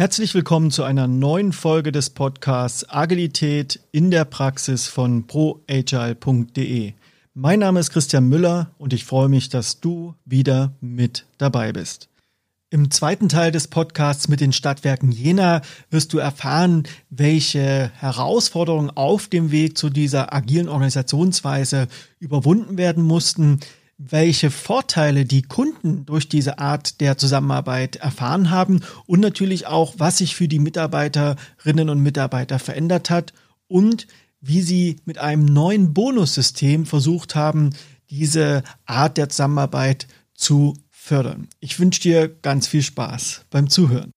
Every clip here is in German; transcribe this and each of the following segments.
Herzlich willkommen zu einer neuen Folge des Podcasts Agilität in der Praxis von proagile.de. Mein Name ist Christian Müller und ich freue mich, dass du wieder mit dabei bist. Im zweiten Teil des Podcasts mit den Stadtwerken Jena wirst du erfahren, welche Herausforderungen auf dem Weg zu dieser agilen Organisationsweise überwunden werden mussten, welche Vorteile die Kunden durch diese Art der Zusammenarbeit erfahren haben und natürlich auch, was sich für die Mitarbeiterinnen und Mitarbeiter verändert hat und wie sie mit einem neuen Bonussystem versucht haben, diese Art der Zusammenarbeit zu fördern. Ich wünsche dir ganz viel Spaß beim Zuhören.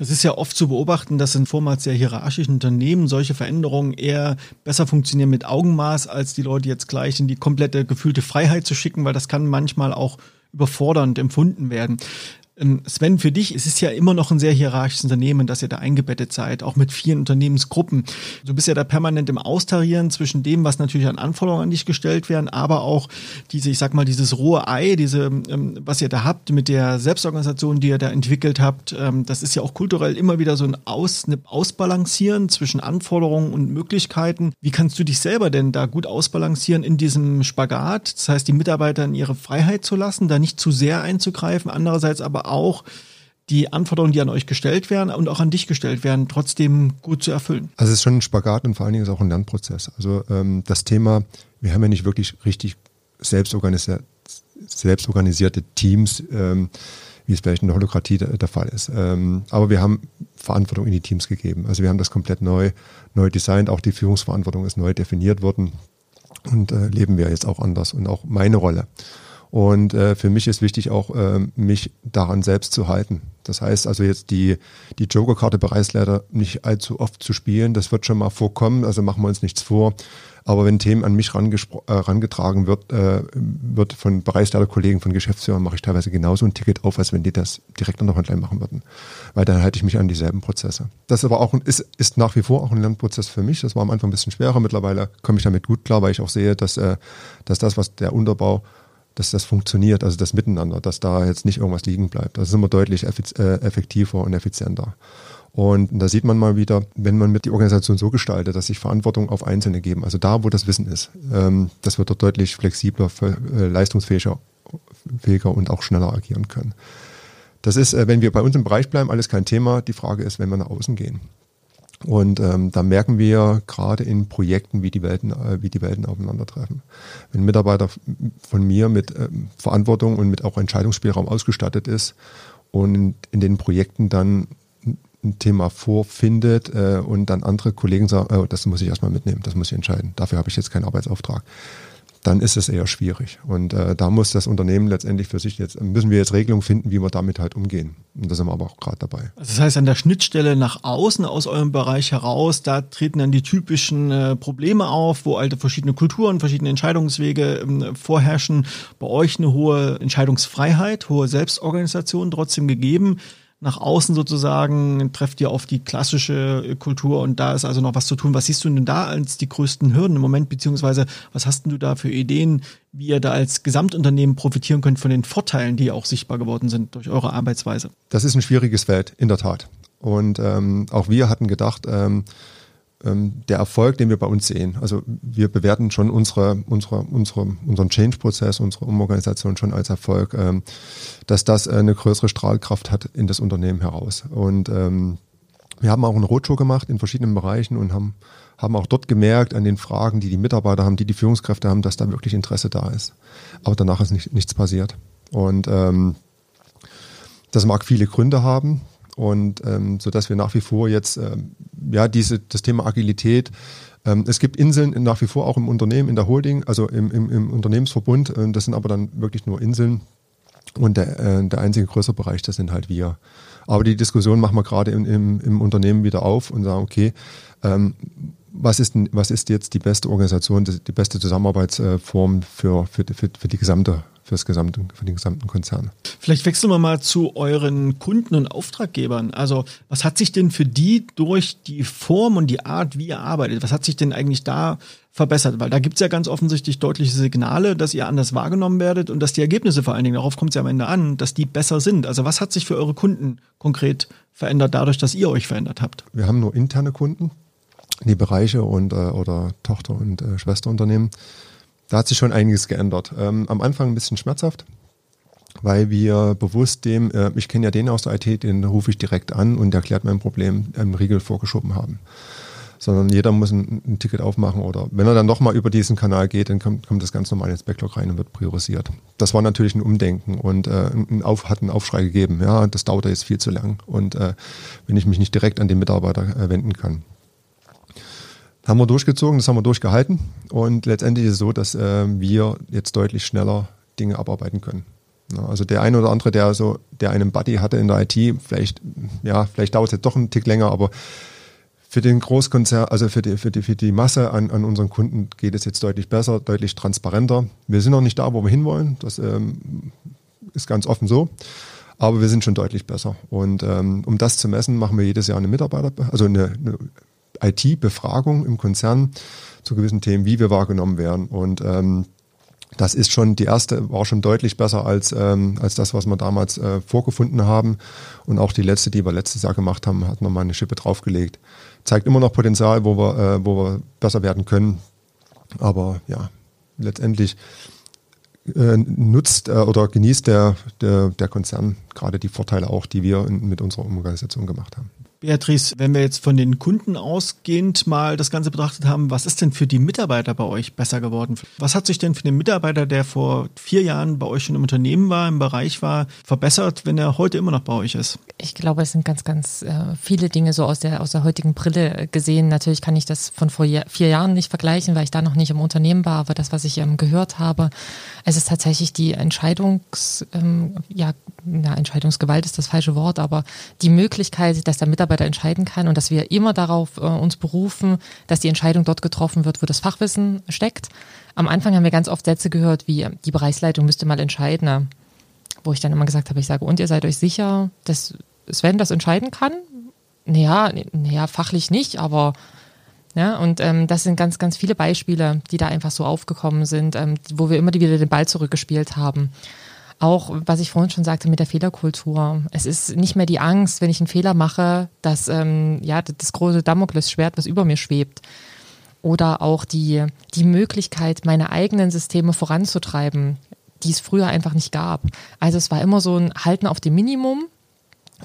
Das ist ja oft zu beobachten, dass in vormals sehr hierarchischen Unternehmen solche Veränderungen eher besser funktionieren mit Augenmaß, als die Leute jetzt gleich in die komplette gefühlte Freiheit zu schicken, weil das kann manchmal auch überfordernd empfunden werden. Ähm, Sven, für dich ist es ja immer noch ein sehr hierarchisches Unternehmen, dass ihr da eingebettet seid, auch mit vielen Unternehmensgruppen. Du bist ja da permanent im Austarieren zwischen dem, was natürlich an Anforderungen an dich gestellt werden, aber auch diese, ich sag mal, dieses rohe Ei, diese, ähm, was ihr da habt mit der Selbstorganisation, die ihr da entwickelt habt, ähm, das ist ja auch kulturell immer wieder so ein Aus, eine Ausbalancieren zwischen Anforderungen und Möglichkeiten. Wie kannst du dich selber denn da gut ausbalancieren in diesem Spagat? Das heißt, die Mitarbeiter in ihre Freiheit zu lassen, da nicht zu sehr einzugreifen, andererseits aber auch die Anforderungen, die an euch gestellt werden und auch an dich gestellt werden, trotzdem gut zu erfüllen? Also es ist schon ein Spagat und vor allen Dingen ist auch ein Lernprozess. Also ähm, das Thema, wir haben ja nicht wirklich richtig selbstorganisierte, selbstorganisierte Teams, ähm, wie es vielleicht in der Holokratie der, der Fall ist. Ähm, aber wir haben Verantwortung in die Teams gegeben. Also wir haben das komplett neu, neu designt. Auch die Führungsverantwortung ist neu definiert worden und äh, leben wir jetzt auch anders und auch meine Rolle. Und äh, für mich ist wichtig auch, äh, mich daran selbst zu halten. Das heißt also jetzt die, die Joker-Karte Bereichsleiter nicht allzu oft zu spielen, das wird schon mal vorkommen, also machen wir uns nichts vor. Aber wenn Themen an mich äh, rangetragen wird, äh, wird von Bereichsleiterkollegen, von Geschäftsführern, mache ich teilweise genauso ein Ticket auf, als wenn die das direkt an der Hotline machen würden. Weil dann halte ich mich an dieselben Prozesse. Das aber auch ist, ist nach wie vor auch ein Lernprozess für mich. Das war am Anfang ein bisschen schwerer. Mittlerweile komme ich damit gut klar, weil ich auch sehe, dass, äh, dass das, was der Unterbau dass das funktioniert, also das Miteinander, dass da jetzt nicht irgendwas liegen bleibt. Das ist immer deutlich äh, effektiver und effizienter. Und da sieht man mal wieder, wenn man mit die Organisation so gestaltet, dass sich Verantwortung auf Einzelne geben, also da, wo das Wissen ist, ähm, das wird dort deutlich flexibler, äh, leistungsfähiger fähiger und auch schneller agieren können. Das ist, äh, wenn wir bei uns im Bereich bleiben, alles kein Thema. Die Frage ist, wenn wir nach außen gehen. Und ähm, da merken wir gerade in Projekten, wie die Welten, äh, wie die Welten aufeinandertreffen. Wenn ein Mitarbeiter von mir mit ähm, Verantwortung und mit auch Entscheidungsspielraum ausgestattet ist und in, in den Projekten dann ein Thema vorfindet äh, und dann andere Kollegen sagen, oh, das muss ich erstmal mitnehmen, das muss ich entscheiden. Dafür habe ich jetzt keinen Arbeitsauftrag dann ist es eher schwierig. Und äh, da muss das Unternehmen letztendlich für sich jetzt, müssen wir jetzt Regelungen finden, wie wir damit halt umgehen. Und da sind wir aber auch gerade dabei. Also das heißt, an der Schnittstelle nach außen aus eurem Bereich heraus, da treten dann die typischen äh, Probleme auf, wo alte verschiedene Kulturen, verschiedene Entscheidungswege ähm, vorherrschen. Bei euch eine hohe Entscheidungsfreiheit, hohe Selbstorganisation trotzdem gegeben nach außen sozusagen, trefft ihr auf die klassische Kultur und da ist also noch was zu tun. Was siehst du denn da als die größten Hürden im Moment, beziehungsweise was hast denn du da für Ideen, wie ihr da als Gesamtunternehmen profitieren könnt von den Vorteilen, die auch sichtbar geworden sind durch eure Arbeitsweise? Das ist ein schwieriges Feld, in der Tat. Und ähm, auch wir hatten gedacht, ähm, der Erfolg, den wir bei uns sehen. Also wir bewerten schon unsere, unsere, unsere, unseren Change-Prozess, unsere Umorganisation schon als Erfolg, ähm, dass das eine größere Strahlkraft hat in das Unternehmen heraus. Und ähm, wir haben auch einen Roadshow gemacht in verschiedenen Bereichen und haben, haben auch dort gemerkt an den Fragen, die die Mitarbeiter haben, die die Führungskräfte haben, dass da wirklich Interesse da ist. Aber danach ist nicht, nichts passiert. Und ähm, das mag viele Gründe haben und ähm, so dass wir nach wie vor jetzt ähm, ja diese das Thema Agilität ähm, es gibt Inseln nach wie vor auch im Unternehmen in der Holding also im, im, im Unternehmensverbund äh, das sind aber dann wirklich nur Inseln. Und der, äh, der einzige größere Bereich das sind halt wir. Aber die Diskussion machen wir gerade im, im, im Unternehmen wieder auf und sagen okay ähm, was ist, was ist jetzt die beste Organisation, die beste Zusammenarbeitsform für, für, für, für die gesamte fürs gesamte, für den gesamten Konzern. Vielleicht wechseln wir mal zu euren Kunden und Auftraggebern. Also was hat sich denn für die durch die Form und die Art, wie ihr arbeitet, was hat sich denn eigentlich da verbessert? Weil da gibt es ja ganz offensichtlich deutliche Signale, dass ihr anders wahrgenommen werdet und dass die Ergebnisse vor allen Dingen, darauf kommt es ja am Ende an, dass die besser sind. Also was hat sich für eure Kunden konkret verändert, dadurch, dass ihr euch verändert habt? Wir haben nur interne Kunden, die Bereiche und äh, oder Tochter- und äh, Schwesterunternehmen. Da hat sich schon einiges geändert. Ähm, am Anfang ein bisschen schmerzhaft, weil wir bewusst dem, äh, ich kenne ja den aus der IT, den rufe ich direkt an und erklärt mein Problem, einen Riegel vorgeschoben haben. Sondern jeder muss ein, ein Ticket aufmachen oder wenn er dann nochmal über diesen Kanal geht, dann kommt, kommt das ganz normal ins Backlog rein und wird priorisiert. Das war natürlich ein Umdenken und äh, ein Auf, hat einen Aufschrei gegeben. Ja, das dauert jetzt viel zu lang und äh, wenn ich mich nicht direkt an den Mitarbeiter äh, wenden kann haben wir durchgezogen, das haben wir durchgehalten und letztendlich ist es so, dass äh, wir jetzt deutlich schneller Dinge abarbeiten können. Ja, also der eine oder andere, der so, der einen Buddy hatte in der IT, vielleicht, ja, vielleicht dauert es jetzt doch einen Tick länger, aber für den Großkonzern, also für die, für die, für die Masse an, an unseren Kunden geht es jetzt deutlich besser, deutlich transparenter. Wir sind noch nicht da, wo wir hinwollen. Das ähm, ist ganz offen so. Aber wir sind schon deutlich besser. Und ähm, um das zu messen, machen wir jedes Jahr eine Mitarbeiter, also eine, eine IT-Befragung im Konzern zu gewissen Themen, wie wir wahrgenommen werden. Und ähm, das ist schon, die erste war schon deutlich besser als, ähm, als das, was wir damals äh, vorgefunden haben. Und auch die letzte, die wir letztes Jahr gemacht haben, hat nochmal eine Schippe draufgelegt. Zeigt immer noch Potenzial, wo wir, äh, wo wir besser werden können. Aber ja, letztendlich äh, nutzt äh, oder genießt der, der, der Konzern gerade die Vorteile auch, die wir in, mit unserer Organisation gemacht haben. Beatrice, wenn wir jetzt von den Kunden ausgehend mal das Ganze betrachtet haben, was ist denn für die Mitarbeiter bei euch besser geworden? Was hat sich denn für den Mitarbeiter, der vor vier Jahren bei euch schon im Unternehmen war, im Bereich war, verbessert, wenn er heute immer noch bei euch ist? Ich glaube, es sind ganz, ganz äh, viele Dinge so aus der, aus der heutigen Brille gesehen. Natürlich kann ich das von vor vier Jahren nicht vergleichen, weil ich da noch nicht im Unternehmen war, aber das, was ich ähm, gehört habe, es ist tatsächlich die Entscheidungs, ähm, ja, na, Entscheidungsgewalt ist das falsche Wort, aber die Möglichkeit, dass der Mitarbeiter entscheiden kann und dass wir immer darauf äh, uns berufen, dass die Entscheidung dort getroffen wird, wo das Fachwissen steckt. Am Anfang haben wir ganz oft Sätze gehört, wie die Bereichsleitung müsste mal entscheiden, wo ich dann immer gesagt habe, ich sage, und ihr seid euch sicher, dass Sven das entscheiden kann? Naja, naja, fachlich nicht, aber ja, und ähm, das sind ganz, ganz viele Beispiele, die da einfach so aufgekommen sind, ähm, wo wir immer wieder den Ball zurückgespielt haben. Auch, was ich vorhin schon sagte mit der Fehlerkultur. Es ist nicht mehr die Angst, wenn ich einen Fehler mache, dass ähm, ja das große Damoklesschwert, was über mir schwebt. Oder auch die, die Möglichkeit, meine eigenen Systeme voranzutreiben, die es früher einfach nicht gab. Also es war immer so ein Halten auf dem Minimum,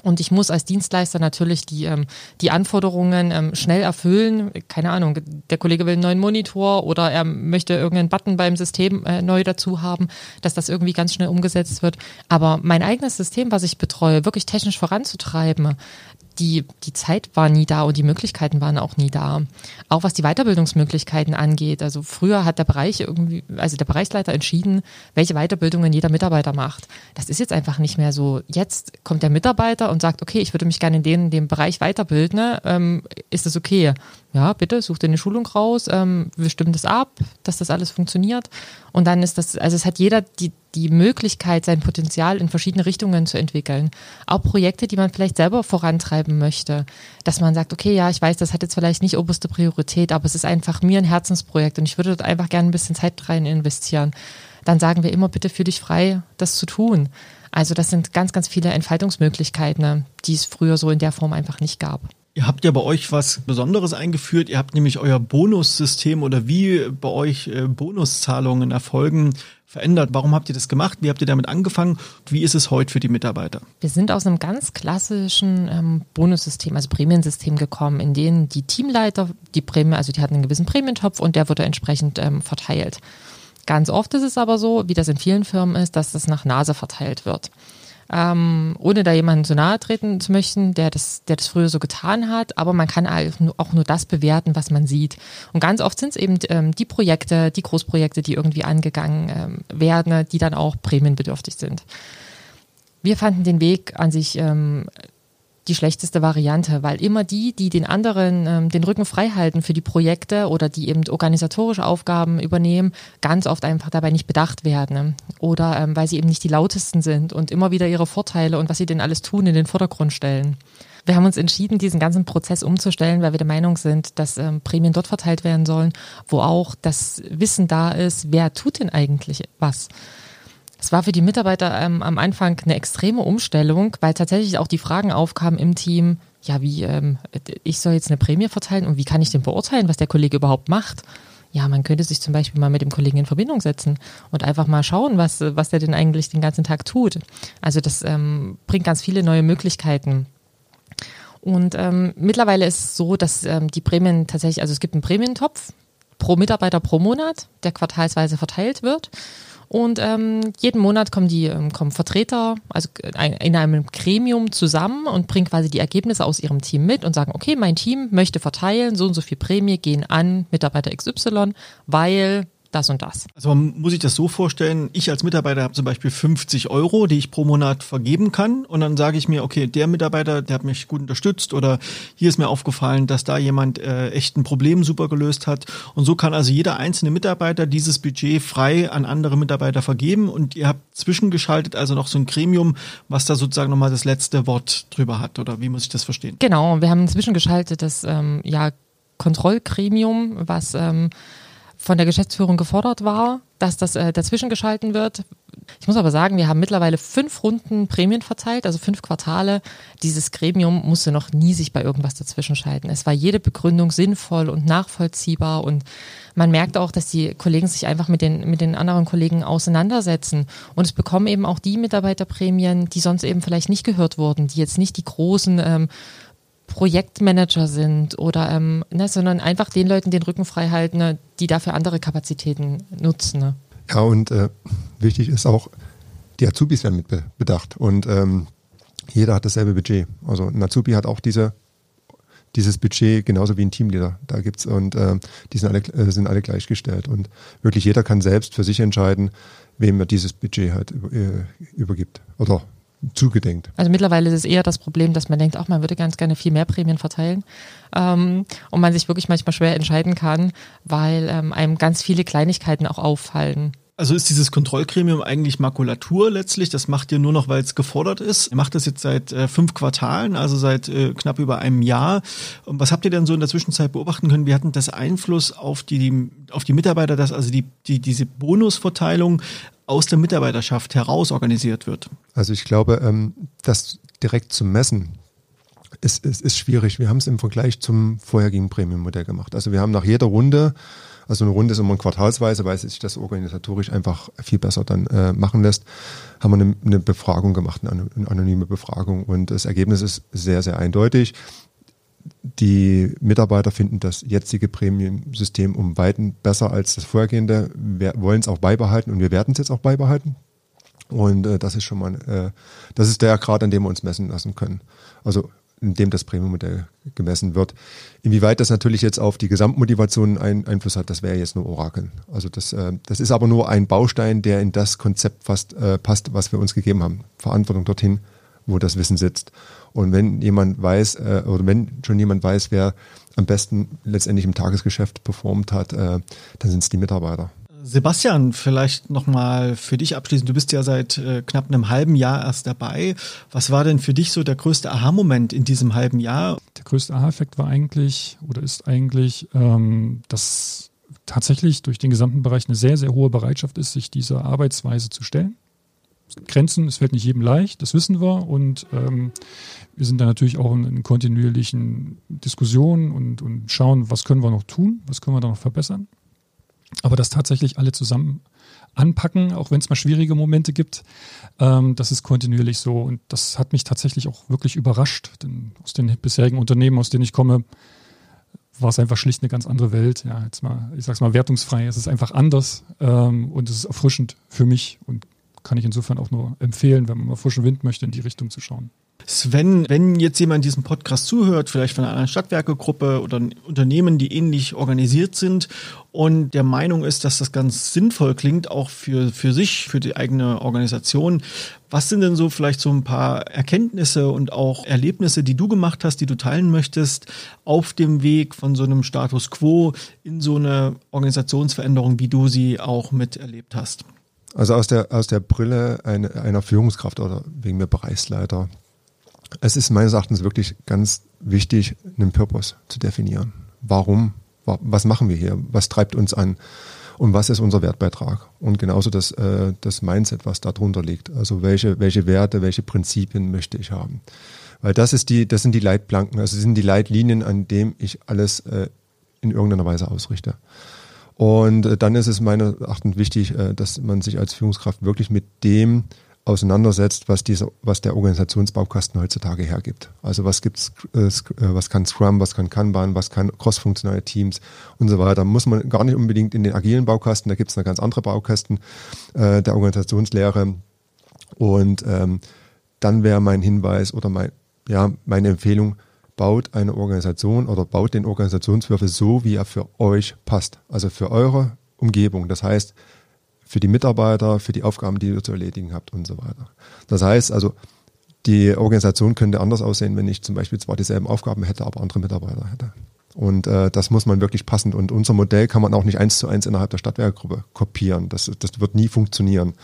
und ich muss als Dienstleister natürlich die, ähm, die Anforderungen ähm, schnell erfüllen. Keine Ahnung, der Kollege will einen neuen Monitor oder er möchte irgendeinen Button beim System äh, neu dazu haben, dass das irgendwie ganz schnell umgesetzt wird. Aber mein eigenes System, was ich betreue, wirklich technisch voranzutreiben, die, die Zeit war nie da und die Möglichkeiten waren auch nie da. Auch was die Weiterbildungsmöglichkeiten angeht. Also früher hat der Bereich irgendwie, also der Bereichsleiter entschieden, welche Weiterbildungen jeder Mitarbeiter macht. Das ist jetzt einfach nicht mehr so. Jetzt kommt der Mitarbeiter und sagt, okay, ich würde mich gerne in dem, in dem Bereich weiterbilden. Ähm, ist das okay? ja, bitte, such dir eine Schulung raus, ähm, wir stimmen das ab, dass das alles funktioniert. Und dann ist das, also es hat jeder die, die Möglichkeit, sein Potenzial in verschiedene Richtungen zu entwickeln. Auch Projekte, die man vielleicht selber vorantreiben möchte. Dass man sagt, okay, ja, ich weiß, das hat jetzt vielleicht nicht oberste Priorität, aber es ist einfach mir ein Herzensprojekt und ich würde dort einfach gerne ein bisschen Zeit rein investieren. Dann sagen wir immer, bitte fühl dich frei, das zu tun. Also das sind ganz, ganz viele Entfaltungsmöglichkeiten, ne, die es früher so in der Form einfach nicht gab. Ihr habt ja bei euch was Besonderes eingeführt. Ihr habt nämlich euer Bonussystem oder wie bei euch äh, Bonuszahlungen erfolgen verändert. Warum habt ihr das gemacht? Wie habt ihr damit angefangen? Wie ist es heute für die Mitarbeiter? Wir sind aus einem ganz klassischen ähm, Bonussystem, also Prämiensystem gekommen, in dem die Teamleiter die Prämie, also die hatten einen gewissen Prämientopf und der wurde entsprechend ähm, verteilt. Ganz oft ist es aber so, wie das in vielen Firmen ist, dass das nach Nase verteilt wird ähm, ohne da jemanden zu nahe treten zu möchten, der das, der das früher so getan hat, aber man kann auch nur das bewerten, was man sieht. Und ganz oft sind es eben ähm, die Projekte, die Großprojekte, die irgendwie angegangen ähm, werden, die dann auch prämienbedürftig sind. Wir fanden den Weg an sich ähm, die schlechteste Variante, weil immer die, die den anderen ähm, den Rücken frei halten für die Projekte oder die eben organisatorische Aufgaben übernehmen, ganz oft einfach dabei nicht bedacht werden. Ne? Oder ähm, weil sie eben nicht die lautesten sind und immer wieder ihre Vorteile und was sie denn alles tun in den Vordergrund stellen. Wir haben uns entschieden, diesen ganzen Prozess umzustellen, weil wir der Meinung sind, dass ähm, Prämien dort verteilt werden sollen, wo auch das Wissen da ist, wer tut denn eigentlich was. Es war für die Mitarbeiter ähm, am Anfang eine extreme Umstellung, weil tatsächlich auch die Fragen aufkamen im Team, ja, wie, ähm, ich soll jetzt eine Prämie verteilen und wie kann ich denn beurteilen, was der Kollege überhaupt macht? Ja, man könnte sich zum Beispiel mal mit dem Kollegen in Verbindung setzen und einfach mal schauen, was, was der denn eigentlich den ganzen Tag tut. Also das ähm, bringt ganz viele neue Möglichkeiten. Und ähm, mittlerweile ist es so, dass ähm, die Prämien tatsächlich, also es gibt einen Prämientopf pro Mitarbeiter pro Monat, der quartalsweise verteilt wird. Und ähm, jeden Monat kommen die ähm, kommen Vertreter, also in einem Gremium zusammen und bringen quasi die Ergebnisse aus ihrem Team mit und sagen, okay, mein Team möchte verteilen, so und so viel Prämie gehen an Mitarbeiter XY, weil das und das. Also man muss sich das so vorstellen, ich als Mitarbeiter habe zum Beispiel 50 Euro, die ich pro Monat vergeben kann und dann sage ich mir, okay, der Mitarbeiter, der hat mich gut unterstützt oder hier ist mir aufgefallen, dass da jemand äh, echt ein Problem super gelöst hat und so kann also jeder einzelne Mitarbeiter dieses Budget frei an andere Mitarbeiter vergeben und ihr habt zwischengeschaltet also noch so ein Gremium, was da sozusagen nochmal das letzte Wort drüber hat oder wie muss ich das verstehen? Genau, wir haben zwischengeschaltet das ähm, ja Kontrollgremium, was ähm, von der Geschäftsführung gefordert war, dass das äh, dazwischen geschalten wird. Ich muss aber sagen, wir haben mittlerweile fünf Runden Prämien verteilt, also fünf Quartale. Dieses Gremium musste noch nie sich bei irgendwas dazwischen schalten. Es war jede Begründung sinnvoll und nachvollziehbar und man merkt auch, dass die Kollegen sich einfach mit den, mit den anderen Kollegen auseinandersetzen. Und es bekommen eben auch die Mitarbeiterprämien, die sonst eben vielleicht nicht gehört wurden, die jetzt nicht die großen ähm, Projektmanager sind oder ähm, ne, sondern einfach den Leuten den Rücken frei halten, ne, die dafür andere Kapazitäten nutzen. Ne? Ja, und äh, wichtig ist auch, die Azubis werden mit bedacht und ähm, jeder hat dasselbe Budget. Also ein Azubi hat auch diese, dieses Budget genauso wie ein Teamleader. Da gibt's und äh, die sind alle, äh, sind alle gleichgestellt und wirklich jeder kann selbst für sich entscheiden, wem er dieses Budget halt über, äh, übergibt oder zugedenkt. Also mittlerweile ist es eher das Problem, dass man denkt, auch man würde ganz gerne viel mehr Prämien verteilen ähm, und man sich wirklich manchmal schwer entscheiden kann, weil ähm, einem ganz viele Kleinigkeiten auch auffallen. Also ist dieses Kontrollgremium eigentlich Makulatur letztlich? Das macht ihr nur noch, weil es gefordert ist. Ihr macht das jetzt seit äh, fünf Quartalen, also seit äh, knapp über einem Jahr. Und was habt ihr denn so in der Zwischenzeit beobachten können? Wie hatten das Einfluss auf die, auf die Mitarbeiter, dass also die, die, diese Bonusverteilung aus der Mitarbeiterschaft heraus organisiert wird? Also ich glaube, ähm, das direkt zu messen, ist, ist, ist schwierig. Wir haben es im Vergleich zum vorherigen Premium-Modell gemacht. Also wir haben nach jeder Runde, also eine Runde ist immer quartalsweise, weil sich das organisatorisch einfach viel besser dann äh, machen lässt, haben wir eine, eine Befragung gemacht, eine, eine anonyme Befragung. Und das Ergebnis ist sehr, sehr eindeutig die Mitarbeiter finden das jetzige Prämiensystem um Weiten besser als das vorhergehende, wir wollen es auch beibehalten und wir werden es jetzt auch beibehalten. Und äh, das ist schon mal, äh, das ist der Grad, an dem wir uns messen lassen können. Also in dem das Premium-Modell gemessen wird. Inwieweit das natürlich jetzt auf die Gesamtmotivation einen Einfluss hat, das wäre jetzt nur Orakel. Also das, äh, das ist aber nur ein Baustein, der in das Konzept fast äh, passt, was wir uns gegeben haben. Verantwortung dorthin, wo das Wissen sitzt. Und wenn jemand weiß, äh, oder wenn schon jemand weiß, wer am besten letztendlich im Tagesgeschäft performt hat, äh, dann sind es die Mitarbeiter. Sebastian, vielleicht nochmal für dich abschließend. Du bist ja seit äh, knapp einem halben Jahr erst dabei. Was war denn für dich so der größte Aha-Moment in diesem halben Jahr? Der größte Aha-Effekt war eigentlich oder ist eigentlich, ähm, dass tatsächlich durch den gesamten Bereich eine sehr, sehr hohe Bereitschaft ist, sich dieser Arbeitsweise zu stellen. Grenzen, es fällt nicht jedem leicht, das wissen wir. Und ähm, wir sind da natürlich auch in, in kontinuierlichen Diskussionen und, und schauen, was können wir noch tun, was können wir da noch verbessern. Aber das tatsächlich alle zusammen anpacken, auch wenn es mal schwierige Momente gibt, ähm, das ist kontinuierlich so. Und das hat mich tatsächlich auch wirklich überrascht. Denn aus den bisherigen Unternehmen, aus denen ich komme, war es einfach schlicht eine ganz andere Welt. Ja, jetzt mal, ich sag's mal wertungsfrei, es ist einfach anders ähm, und es ist erfrischend für mich und kann ich insofern auch nur empfehlen, wenn man mal frischen Wind möchte, in die Richtung zu schauen. Sven, wenn jetzt jemand diesen Podcast zuhört, vielleicht von einer Stadtwerkegruppe oder Unternehmen, die ähnlich organisiert sind und der Meinung ist, dass das ganz sinnvoll klingt, auch für, für sich, für die eigene Organisation, was sind denn so vielleicht so ein paar Erkenntnisse und auch Erlebnisse, die du gemacht hast, die du teilen möchtest, auf dem Weg von so einem Status quo in so eine Organisationsveränderung, wie du sie auch miterlebt hast? Also aus der, aus der Brille eine, einer Führungskraft oder wegen mir Bereichsleiter. Es ist meines Erachtens wirklich ganz wichtig, einen Purpose zu definieren. Warum? Was machen wir hier? Was treibt uns an? Und was ist unser Wertbeitrag? Und genauso das, äh, das Mindset, was darunter liegt. Also welche, welche Werte, welche Prinzipien möchte ich haben? Weil das ist die, das sind die Leitplanken, also sind die Leitlinien, an dem ich alles äh, in irgendeiner Weise ausrichte. Und äh, dann ist es meiner Erachtens wichtig, äh, dass man sich als Führungskraft wirklich mit dem auseinandersetzt, was diese, was der Organisationsbaukasten heutzutage hergibt. Also was gibt's, äh, was kann Scrum, was kann Kanban, was kann crossfunktionale Teams und so weiter. Muss man gar nicht unbedingt in den agilen Baukasten, da gibt es eine ganz andere Baukasten der Organisationslehre. Und ähm, dann wäre mein Hinweis oder mein, ja, meine Empfehlung, baut eine Organisation oder baut den Organisationswürfel so, wie er für euch passt. Also für eure Umgebung. Das heißt, für die Mitarbeiter, für die Aufgaben, die ihr zu erledigen habt und so weiter. Das heißt also, die Organisation könnte anders aussehen, wenn ich zum Beispiel zwar dieselben Aufgaben hätte, aber andere Mitarbeiter hätte. Und äh, das muss man wirklich passend. Und unser Modell kann man auch nicht eins zu eins innerhalb der Stadtwerkgruppe kopieren. Das, das wird nie funktionieren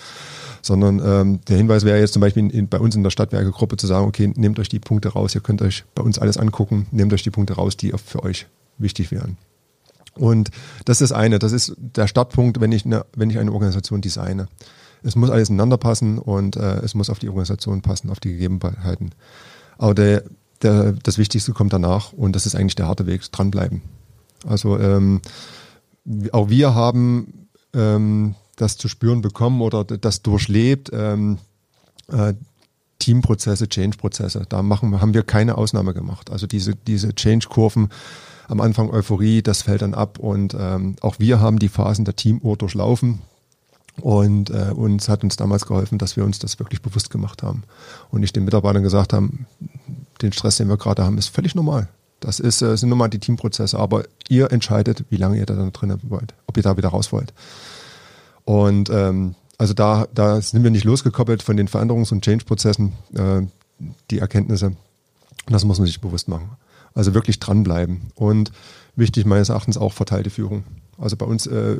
sondern ähm, der Hinweis wäre jetzt zum Beispiel in, in, bei uns in der Stadtwerkegruppe zu sagen, okay, nehmt euch die Punkte raus, ihr könnt euch bei uns alles angucken, nehmt euch die Punkte raus, die für euch wichtig wären. Und das ist eine, das ist der Startpunkt, wenn ich eine, wenn ich eine Organisation designe. Es muss alles ineinander passen und äh, es muss auf die Organisation passen, auf die Gegebenheiten. Aber der, der, das Wichtigste kommt danach und das ist eigentlich der harte Weg, dranbleiben. Also ähm, auch wir haben ähm, das zu spüren bekommen oder das durchlebt. Ähm, äh, Teamprozesse, Change-Prozesse, da machen, haben wir keine Ausnahme gemacht. Also diese, diese Change-Kurven, am Anfang Euphorie, das fällt dann ab und ähm, auch wir haben die Phasen der Teamuhr durchlaufen und äh, uns hat uns damals geholfen, dass wir uns das wirklich bewusst gemacht haben und nicht den Mitarbeitern gesagt haben, den Stress, den wir gerade haben, ist völlig normal. Das ist, äh, sind nun mal die Teamprozesse, aber ihr entscheidet, wie lange ihr da drin wollt, ob ihr da wieder raus wollt. Und ähm, also da, da sind wir nicht losgekoppelt von den Veränderungs- und Change-Prozessen, äh, die Erkenntnisse. Das muss man sich bewusst machen. Also wirklich dranbleiben. Und wichtig meines Erachtens auch verteilte Führung. Also bei uns äh,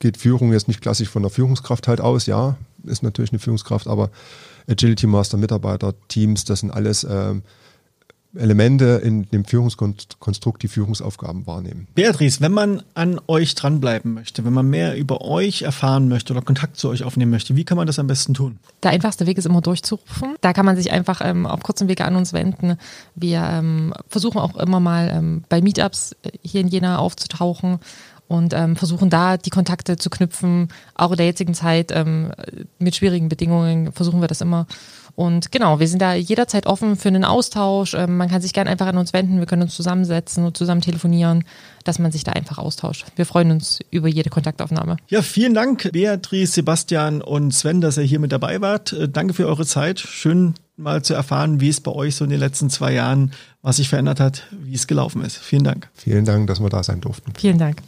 geht Führung jetzt nicht klassisch von der Führungskraft halt aus. Ja, ist natürlich eine Führungskraft, aber Agility Master, Mitarbeiter, Teams, das sind alles äh, Elemente in dem Führungskonstrukt die Führungsaufgaben wahrnehmen. Beatrice, wenn man an euch dranbleiben möchte, wenn man mehr über euch erfahren möchte oder Kontakt zu euch aufnehmen möchte, wie kann man das am besten tun? Der einfachste Weg ist immer durchzurufen. Da kann man sich einfach ähm, auf kurzen Wege an uns wenden. Wir ähm, versuchen auch immer mal ähm, bei Meetups äh, hier in Jena aufzutauchen und ähm, versuchen da die Kontakte zu knüpfen. Auch in der jetzigen Zeit ähm, mit schwierigen Bedingungen versuchen wir das immer. Und genau, wir sind da jederzeit offen für einen Austausch. Ähm, man kann sich gerne einfach an uns wenden. Wir können uns zusammensetzen und zusammen telefonieren, dass man sich da einfach austauscht. Wir freuen uns über jede Kontaktaufnahme. Ja, vielen Dank, Beatrice, Sebastian und Sven, dass ihr hier mit dabei wart. Äh, danke für eure Zeit. Schön mal zu erfahren, wie es bei euch so in den letzten zwei Jahren, was sich verändert hat, wie es gelaufen ist. Vielen Dank. Vielen Dank, dass wir da sein durften. Vielen Dank.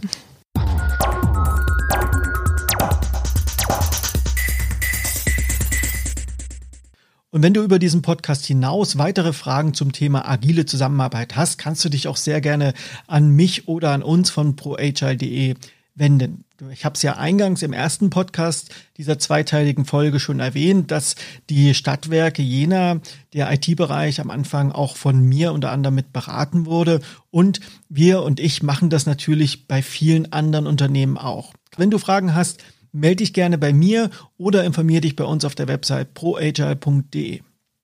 Und wenn du über diesen Podcast hinaus weitere Fragen zum Thema agile Zusammenarbeit hast, kannst du dich auch sehr gerne an mich oder an uns von proagile.de wenden. Ich habe es ja eingangs im ersten Podcast dieser zweiteiligen Folge schon erwähnt, dass die Stadtwerke Jena, der IT-Bereich am Anfang auch von mir unter anderem mit beraten wurde. Und wir und ich machen das natürlich bei vielen anderen Unternehmen auch. Wenn du Fragen hast, melde dich gerne bei mir oder informiere dich bei uns auf der Website proagile.de.